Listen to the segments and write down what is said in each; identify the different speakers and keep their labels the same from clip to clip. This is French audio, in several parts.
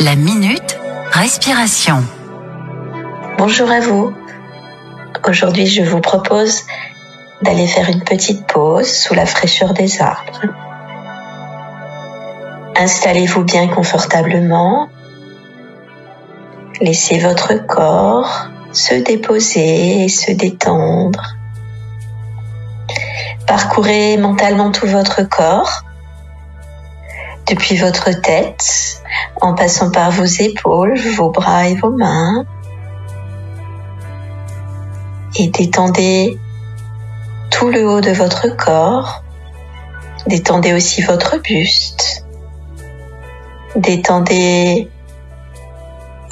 Speaker 1: La minute respiration.
Speaker 2: Bonjour à vous. Aujourd'hui, je vous propose d'aller faire une petite pause sous la fraîcheur des arbres. Installez-vous bien confortablement. Laissez votre corps se déposer et se détendre. Parcourez mentalement tout votre corps, depuis votre tête, en passant par vos épaules, vos bras et vos mains. Et détendez tout le haut de votre corps. Détendez aussi votre buste. Détendez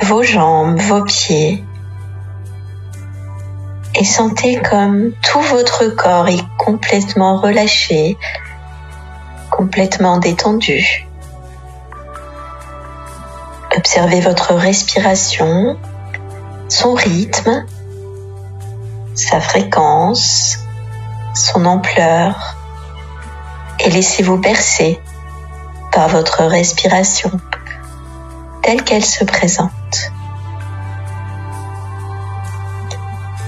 Speaker 2: vos jambes, vos pieds. Et sentez comme tout votre corps est complètement relâché, complètement détendu. Observez votre respiration, son rythme, sa fréquence, son ampleur et laissez-vous bercer par votre respiration telle qu'elle se présente.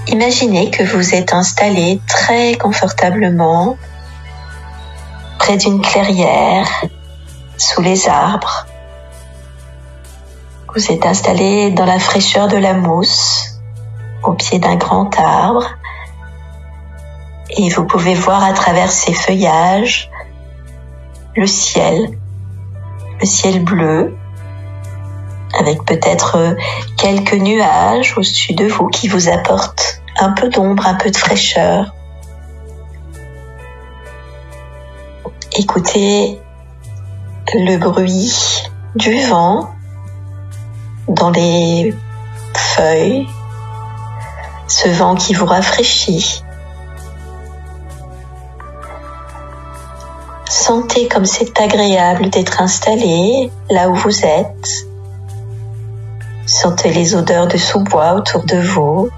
Speaker 2: Imaginez que vous êtes installé très confortablement près d'une clairière, sous les arbres. Vous êtes installé dans la fraîcheur de la mousse, au pied d'un grand arbre, et vous pouvez voir à travers ces feuillages le ciel, le ciel bleu, avec peut-être quelques nuages au-dessus de vous qui vous apportent un peu d'ombre, un peu de fraîcheur. Écoutez le bruit du vent dans les feuilles, ce vent qui vous rafraîchit. Sentez comme c'est agréable d'être installé là où vous êtes. Sentez les odeurs de sous-bois autour de vous.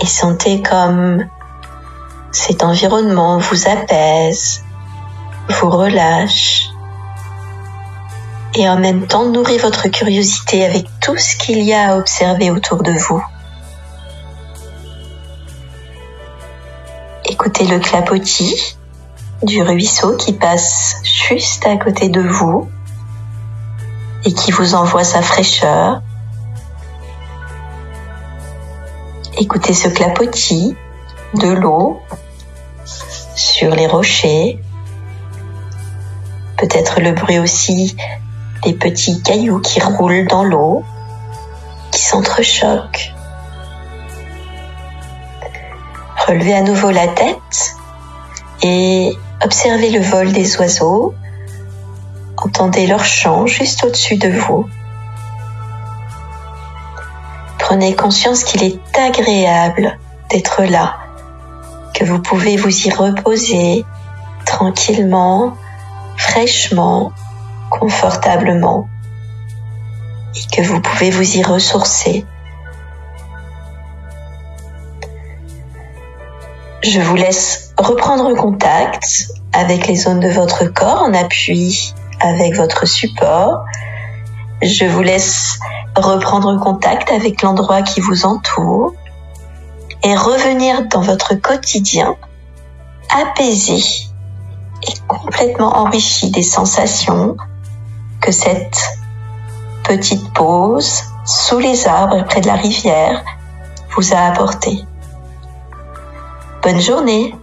Speaker 2: Et sentez comme cet environnement vous apaise, vous relâche et en même temps nourrit votre curiosité avec tout ce qu'il y a à observer autour de vous. Écoutez le clapotis du ruisseau qui passe juste à côté de vous et qui vous envoie sa fraîcheur. Écoutez ce clapotis de l'eau sur les rochers, peut-être le bruit aussi des petits cailloux qui roulent dans l'eau, qui s'entrechoquent. Relevez à nouveau la tête et observez le vol des oiseaux. Entendez leur chant juste au-dessus de vous. Prenez conscience qu'il est agréable d'être là, que vous pouvez vous y reposer tranquillement, fraîchement, confortablement et que vous pouvez vous y ressourcer. Je vous laisse reprendre contact avec les zones de votre corps en appui avec votre support. Je vous laisse reprendre contact avec l'endroit qui vous entoure et revenir dans votre quotidien apaisé et complètement enrichi des sensations que cette petite pause sous les arbres près de la rivière vous a apporté. Bonne journée